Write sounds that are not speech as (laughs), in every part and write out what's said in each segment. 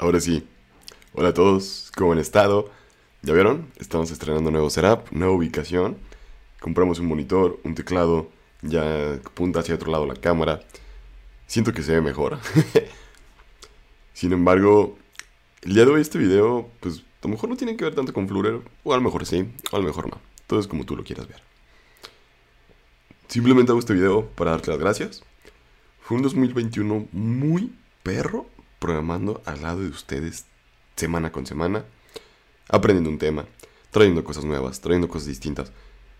Ahora sí. Hola a todos, ¿cómo han estado? ¿Ya vieron? Estamos estrenando nuevo setup, nueva ubicación. Compramos un monitor, un teclado, ya apunta hacia otro lado la cámara. Siento que se ve mejor. (laughs) Sin embargo, el día de hoy este video, pues a lo mejor no tiene que ver tanto con Flutter, o a lo mejor sí, o a lo mejor no. Todo es como tú lo quieras ver. Simplemente hago este video para darte las gracias. Fue un 2021 muy perro programando al lado de ustedes semana con semana, aprendiendo un tema, trayendo cosas nuevas, trayendo cosas distintas,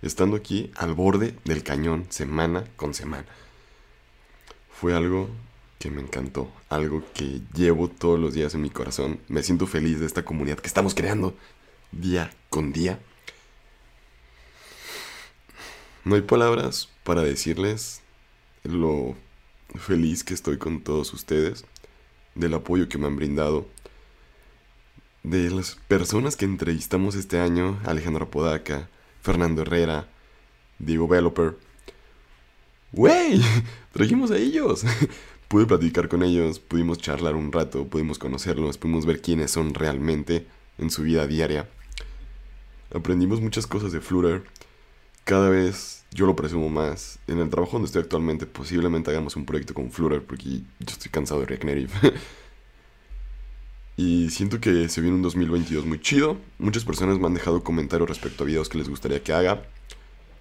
estando aquí al borde del cañón semana con semana. Fue algo que me encantó, algo que llevo todos los días en mi corazón. Me siento feliz de esta comunidad que estamos creando día con día. No hay palabras para decirles lo feliz que estoy con todos ustedes, del apoyo que me han brindado, de las personas que entrevistamos este año, Alejandro Podaca, Fernando Herrera, Diego Veloper. ¡Wey! (laughs) Trajimos a ellos. (laughs) Pude platicar con ellos, pudimos charlar un rato, pudimos conocerlos, pudimos ver quiénes son realmente en su vida diaria. Aprendimos muchas cosas de Flutter. Cada vez yo lo presumo más. En el trabajo donde estoy actualmente, posiblemente hagamos un proyecto con Flutter porque yo estoy cansado de React Native. (laughs) y siento que se viene un 2022 muy chido. Muchas personas me han dejado comentarios respecto a videos que les gustaría que haga.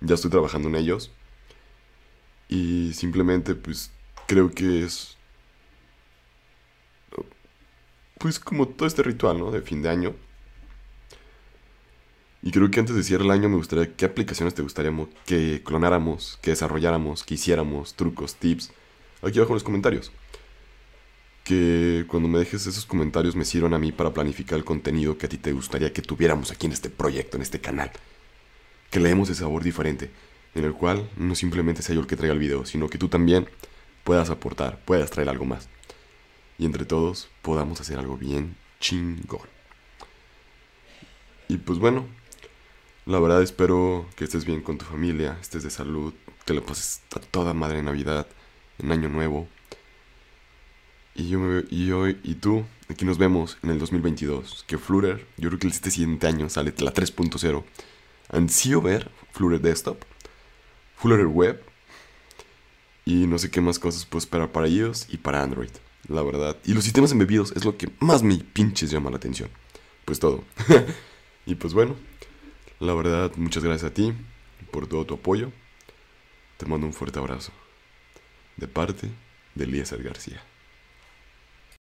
Ya estoy trabajando en ellos. Y simplemente, pues, creo que es. Pues, como todo este ritual, ¿no? De fin de año. Y creo que antes de cierre el año me gustaría qué aplicaciones te gustaría que clonáramos, que desarrolláramos, que hiciéramos, trucos, tips. Aquí abajo en los comentarios. Que cuando me dejes esos comentarios me sirvan a mí para planificar el contenido que a ti te gustaría que tuviéramos aquí en este proyecto, en este canal. Que le demos ese sabor diferente, en el cual no simplemente sea yo el que traiga el video, sino que tú también puedas aportar, puedas traer algo más. Y entre todos podamos hacer algo bien chingón. Y pues bueno, la verdad espero que estés bien con tu familia, estés de salud, que lo pases a toda madre Navidad, en Año Nuevo. Y yo, me, y yo y tú, aquí nos vemos en el 2022. Que Flutter, yo creo que este siguiente año sale la 3.0. Ansío ver Flutter Desktop, Flutter Web y no sé qué más cosas puedo esperar para iOS y para Android, la verdad. Y los sistemas embebidos es lo que más me pinches llama la atención. Pues todo. (laughs) y pues bueno, la verdad, muchas gracias a ti por todo tu apoyo. Te mando un fuerte abrazo. De parte de Eliezer García.